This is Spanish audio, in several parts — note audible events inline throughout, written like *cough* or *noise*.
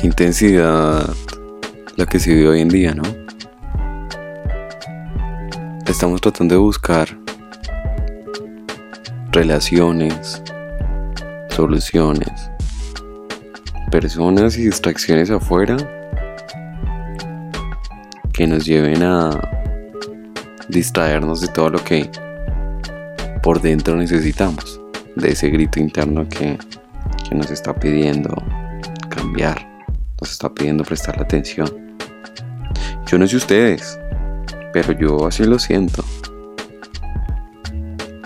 Qué intensidad la que se vive hoy en día, ¿no? Estamos tratando de buscar relaciones, soluciones, personas y distracciones afuera que nos lleven a distraernos de todo lo que por dentro necesitamos, de ese grito interno que, que nos está pidiendo cambiar nos está pidiendo prestar la atención. Yo no sé ustedes, pero yo así lo siento.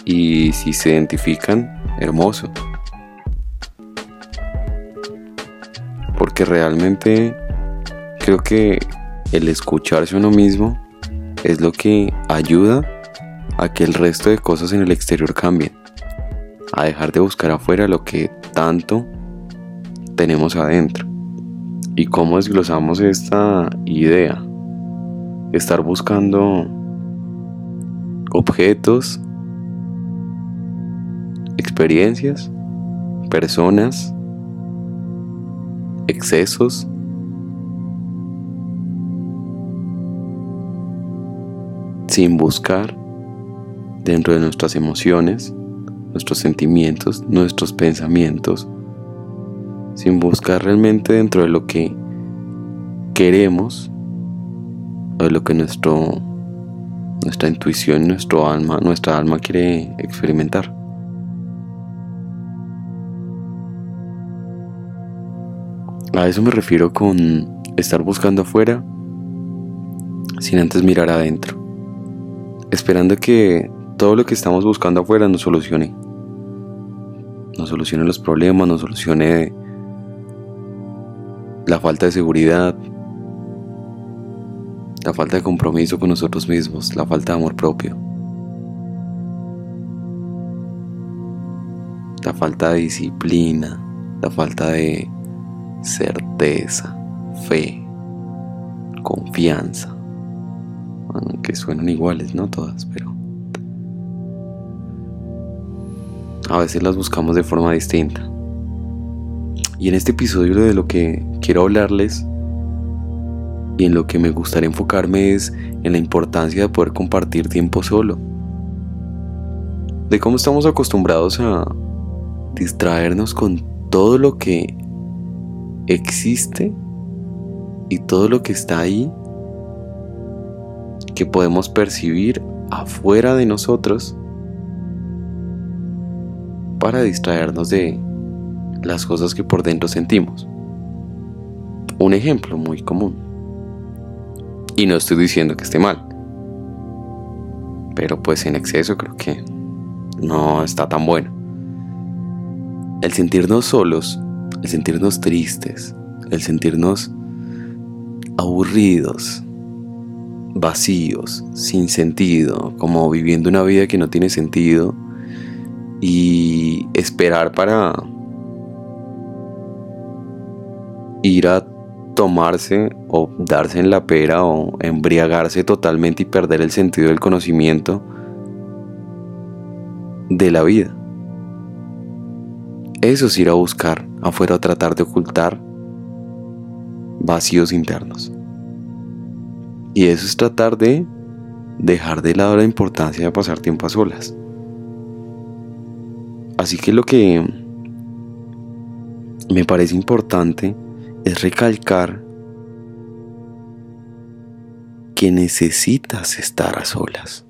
Y si se identifican, hermoso. Porque realmente creo que el escucharse uno mismo es lo que ayuda a que el resto de cosas en el exterior cambien. A dejar de buscar afuera lo que tanto tenemos adentro y cómo desglosamos esta idea. Estar buscando objetos, experiencias, personas, excesos. sin buscar dentro de nuestras emociones, nuestros sentimientos, nuestros pensamientos, sin buscar realmente dentro de lo que queremos o de lo que nuestro, nuestra intuición, nuestro alma, nuestra alma quiere experimentar. A eso me refiero con estar buscando afuera sin antes mirar adentro, esperando que todo lo que estamos buscando afuera nos solucione, nos solucione los problemas, nos solucione la falta de seguridad, la falta de compromiso con nosotros mismos, la falta de amor propio, la falta de disciplina, la falta de certeza, fe, confianza, aunque suenan iguales, no todas, pero a veces las buscamos de forma distinta. Y en este episodio de lo que quiero hablarles y en lo que me gustaría enfocarme es en la importancia de poder compartir tiempo solo. De cómo estamos acostumbrados a distraernos con todo lo que existe y todo lo que está ahí que podemos percibir afuera de nosotros para distraernos de las cosas que por dentro sentimos. Un ejemplo muy común. Y no estoy diciendo que esté mal. Pero pues en exceso creo que no está tan bueno. El sentirnos solos, el sentirnos tristes, el sentirnos aburridos, vacíos, sin sentido, como viviendo una vida que no tiene sentido y esperar para ir a tomarse o darse en la pera o embriagarse totalmente y perder el sentido del conocimiento de la vida. Eso es ir a buscar afuera a tratar de ocultar vacíos internos. Y eso es tratar de dejar de lado la importancia de pasar tiempo a solas. Así que lo que me parece importante es recalcar que necesitas estar a solas.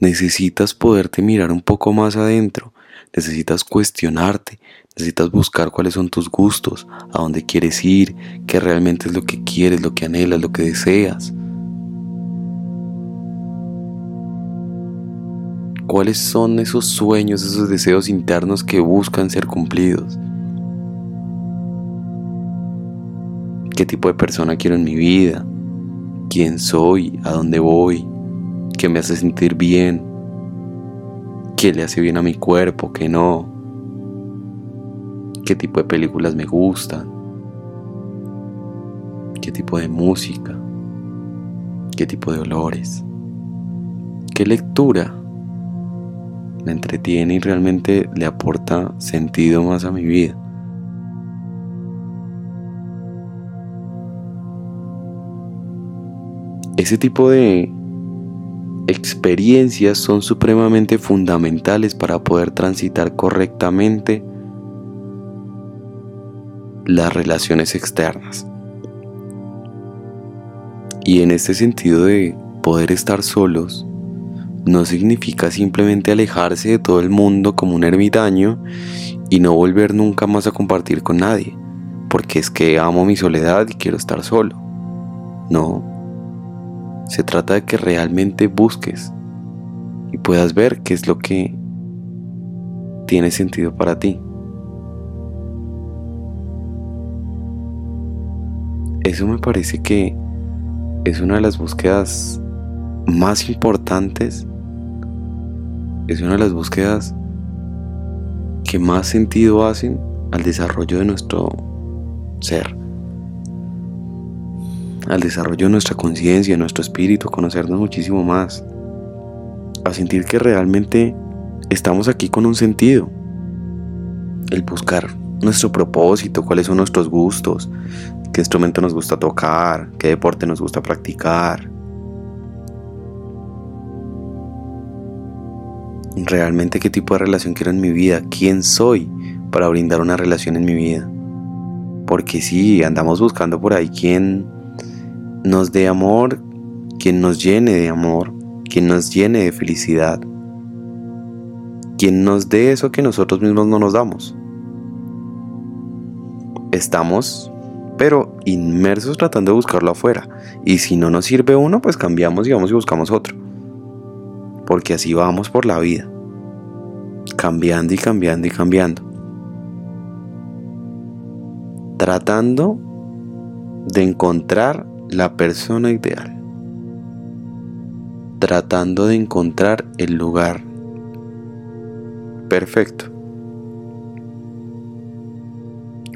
Necesitas poderte mirar un poco más adentro, necesitas cuestionarte, necesitas buscar cuáles son tus gustos, a dónde quieres ir, qué realmente es lo que quieres, lo que anhelas, lo que deseas. ¿Cuáles son esos sueños, esos deseos internos que buscan ser cumplidos? Qué tipo de persona quiero en mi vida, quién soy, a dónde voy, qué me hace sentir bien, qué le hace bien a mi cuerpo, qué no, qué tipo de películas me gustan, qué tipo de música, qué tipo de olores, qué lectura me entretiene y realmente le aporta sentido más a mi vida. Ese tipo de experiencias son supremamente fundamentales para poder transitar correctamente las relaciones externas. Y en este sentido de poder estar solos, no significa simplemente alejarse de todo el mundo como un ermitaño y no volver nunca más a compartir con nadie, porque es que amo mi soledad y quiero estar solo. No. Se trata de que realmente busques y puedas ver qué es lo que tiene sentido para ti. Eso me parece que es una de las búsquedas más importantes es una de las búsquedas que más sentido hacen al desarrollo de nuestro ser, al desarrollo de nuestra conciencia, nuestro espíritu, conocernos muchísimo más, a sentir que realmente estamos aquí con un sentido, el buscar nuestro propósito, cuáles son nuestros gustos, qué instrumento nos gusta tocar, qué deporte nos gusta practicar, realmente qué tipo de relación quiero en mi vida, quién soy para brindar una relación en mi vida. Porque si andamos buscando por ahí quien nos dé amor, quien nos llene de amor, quien nos llene de felicidad, quien nos dé eso que nosotros mismos no nos damos. Estamos, pero inmersos tratando de buscarlo afuera. Y si no nos sirve uno, pues cambiamos y vamos y buscamos otro. Porque así vamos por la vida cambiando y cambiando y cambiando. Tratando de encontrar la persona ideal. Tratando de encontrar el lugar perfecto.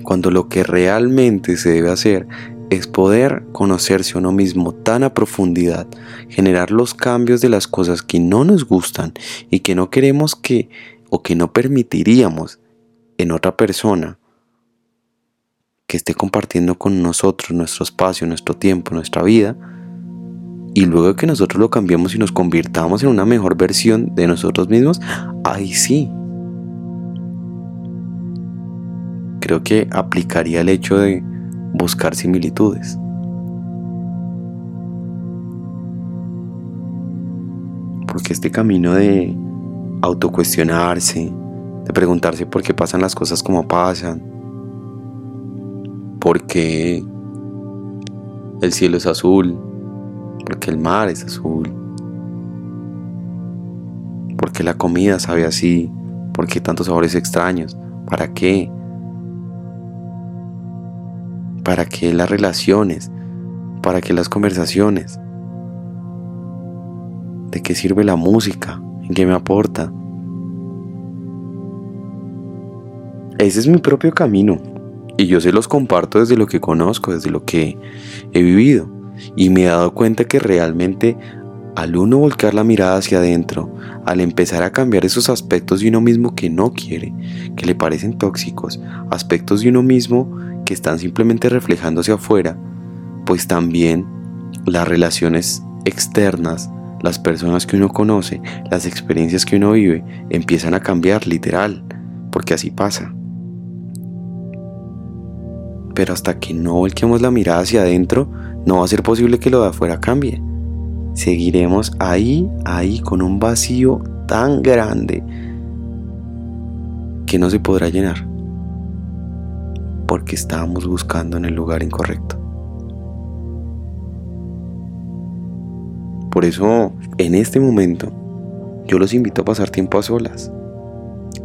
Cuando lo que realmente se debe hacer es poder conocerse uno mismo tan a profundidad, generar los cambios de las cosas que no nos gustan y que no queremos que o que no permitiríamos en otra persona que esté compartiendo con nosotros nuestro espacio, nuestro tiempo, nuestra vida, y luego que nosotros lo cambiemos y nos convirtamos en una mejor versión de nosotros mismos, ahí sí. Creo que aplicaría el hecho de buscar similitudes. Porque este camino de autocuestionarse, de preguntarse por qué pasan las cosas como pasan, por qué el cielo es azul, por qué el mar es azul, por qué la comida sabe así, por qué tantos sabores extraños, para qué, para qué las relaciones, para qué las conversaciones, de qué sirve la música, en qué me aporta. Ese es mi propio camino y yo se los comparto desde lo que conozco, desde lo que he vivido y me he dado cuenta que realmente al uno volcar la mirada hacia adentro, al empezar a cambiar esos aspectos de uno mismo que no quiere, que le parecen tóxicos, aspectos de uno mismo que están simplemente reflejándose afuera, pues también las relaciones externas las personas que uno conoce, las experiencias que uno vive, empiezan a cambiar literal, porque así pasa. Pero hasta que no volquemos la mirada hacia adentro, no va a ser posible que lo de afuera cambie. Seguiremos ahí, ahí, con un vacío tan grande que no se podrá llenar, porque estábamos buscando en el lugar incorrecto. Por eso, en este momento, yo los invito a pasar tiempo a solas,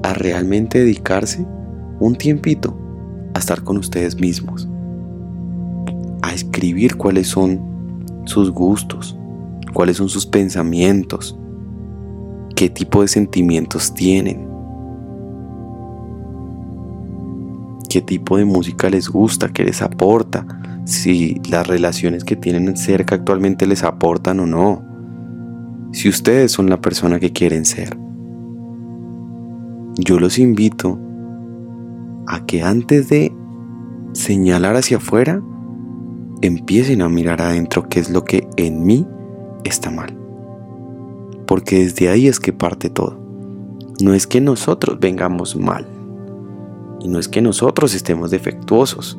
a realmente dedicarse un tiempito a estar con ustedes mismos, escribir cuáles son sus gustos, cuáles son sus pensamientos, qué tipo de sentimientos tienen, qué tipo de música les gusta, qué les aporta, si las relaciones que tienen cerca actualmente les aportan o no, si ustedes son la persona que quieren ser. Yo los invito a que antes de señalar hacia afuera, empiecen a mirar adentro qué es lo que en mí está mal. Porque desde ahí es que parte todo. No es que nosotros vengamos mal. Y no es que nosotros estemos defectuosos.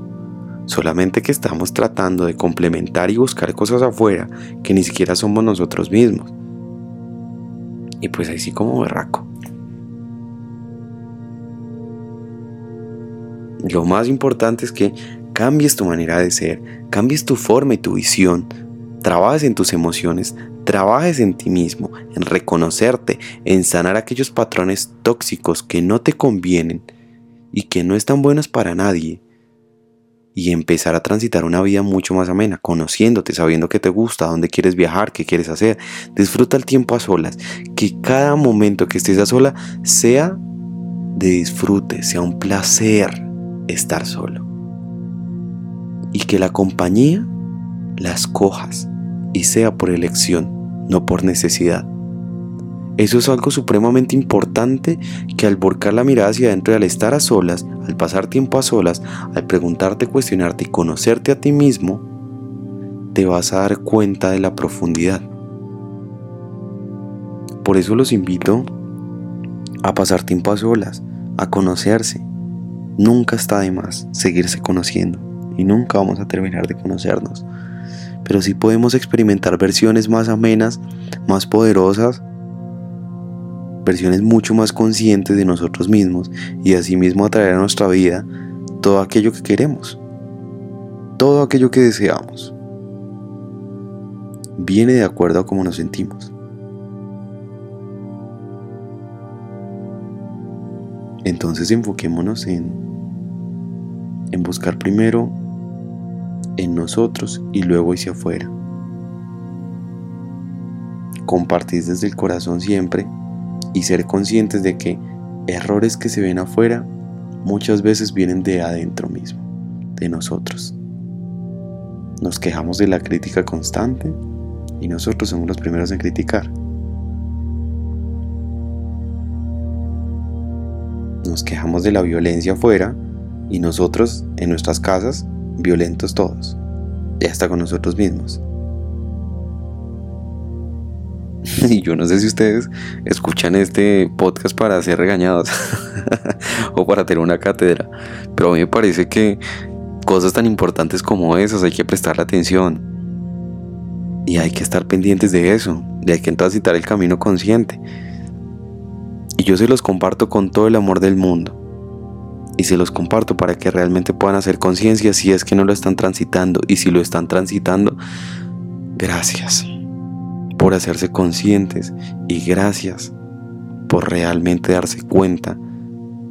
Solamente que estamos tratando de complementar y buscar cosas afuera que ni siquiera somos nosotros mismos. Y pues así como berraco. Lo más importante es que cambies tu manera de ser, cambies tu forma y tu visión, trabajes en tus emociones, trabajes en ti mismo, en reconocerte, en sanar aquellos patrones tóxicos que no te convienen y que no están buenos para nadie. Y empezar a transitar una vida mucho más amena, conociéndote, sabiendo que te gusta, dónde quieres viajar, qué quieres hacer. Disfruta el tiempo a solas. Que cada momento que estés a sola sea de disfrute, sea un placer estar solo. Y que la compañía la escojas y sea por elección, no por necesidad. Eso es algo supremamente importante que al volcar la mirada hacia adentro y al estar a solas, al pasar tiempo a solas, al preguntarte, cuestionarte y conocerte a ti mismo, te vas a dar cuenta de la profundidad. Por eso los invito a pasar tiempo a solas, a conocerse, Nunca está de más seguirse conociendo y nunca vamos a terminar de conocernos. Pero sí podemos experimentar versiones más amenas, más poderosas, versiones mucho más conscientes de nosotros mismos y asimismo atraer a nuestra vida todo aquello que queremos, todo aquello que deseamos. Viene de acuerdo a cómo nos sentimos. Entonces enfoquémonos en en buscar primero en nosotros y luego hacia afuera. Compartir desde el corazón siempre y ser conscientes de que errores que se ven afuera muchas veces vienen de adentro mismo, de nosotros. Nos quejamos de la crítica constante y nosotros somos los primeros en criticar. Nos quejamos de la violencia afuera y nosotros en nuestras casas violentos todos, y hasta con nosotros mismos. *laughs* Y yo no sé si ustedes escuchan este podcast para ser regañados *laughs* o para tener una cátedra, pero a mí me parece que cosas tan importantes como esas hay que prestar atención y hay que estar pendientes de eso, de hay que transitar el camino consciente. Y yo se los comparto con todo el amor del mundo y se los comparto para que realmente puedan hacer conciencia si es que no lo están transitando y si lo están transitando, gracias por hacerse conscientes y gracias por realmente darse cuenta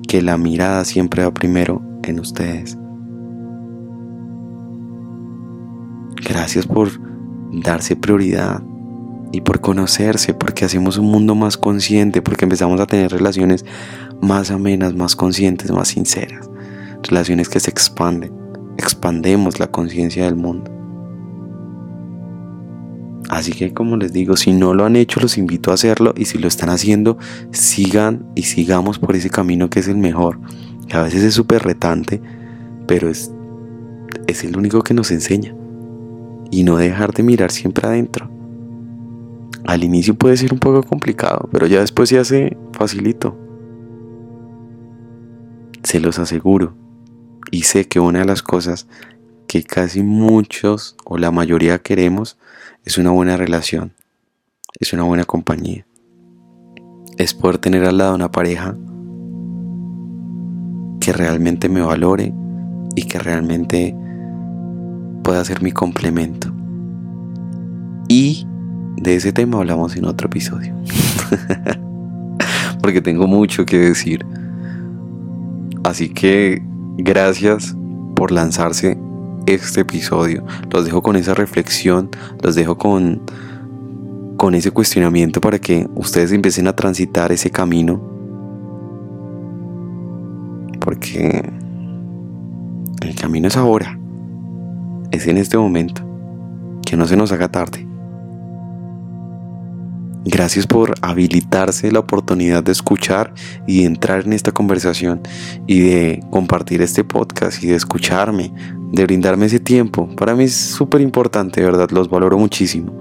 que la mirada siempre va primero en ustedes. Gracias por darse prioridad y por conocerse, porque hacemos un mundo más consciente, porque empezamos a tener relaciones más amenas, más conscientes, más sinceras. Relaciones que se expanden, expandemos la conciencia del mundo. Así que como les digo, si no lo han hecho, los invito a hacerlo y si lo están haciendo, sigan y sigamos por ese camino que es el mejor. Que a veces es súper retante, pero es, es el único que nos enseña. Y no dejar de mirar siempre adentro. Al inicio puede ser un poco complicado, pero ya después se hace facilito. Se los aseguro. Y sé que una de las cosas que casi muchos o la mayoría queremos es una buena relación, es una buena compañía. Es poder tener al lado una pareja que realmente me valore y que realmente pueda ser mi complemento. Y de ese tema hablamos en otro episodio. *laughs* Porque tengo mucho que decir. Así que gracias por lanzarse este episodio. Los dejo con esa reflexión, los dejo con, con ese cuestionamiento para que ustedes empiecen a transitar ese camino. Porque el camino es ahora, es en este momento, que no se nos haga tarde. Gracias por habilitarse la oportunidad de escuchar y de entrar en esta conversación y de compartir este podcast y de escucharme, de brindarme ese tiempo. Para mí es súper importante, ¿verdad? Los valoro muchísimo.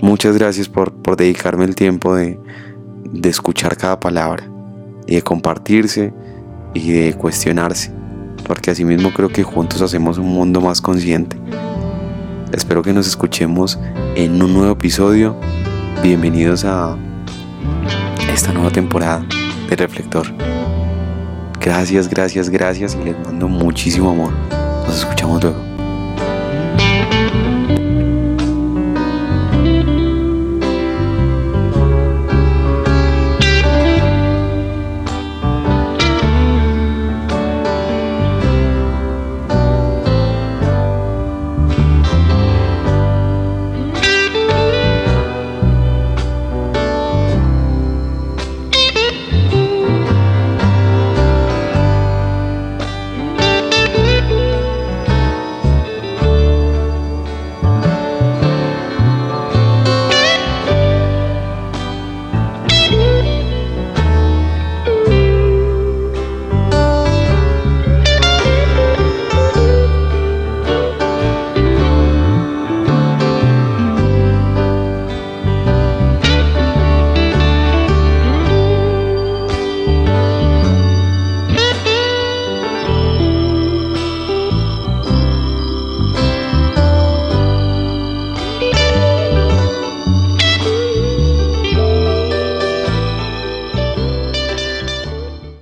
Muchas gracias por, dedicarme el tiempo de, de escuchar cada palabra y de compartirse y de cuestionarse, porque así mismo creo que juntos hacemos un mundo más consciente. Espero que nos escuchemos en un nuevo episodio Bienvenidos a esta nueva temporada de Reflector. Gracias, gracias, gracias y les mando muchísimo amor. Nos escuchamos luego.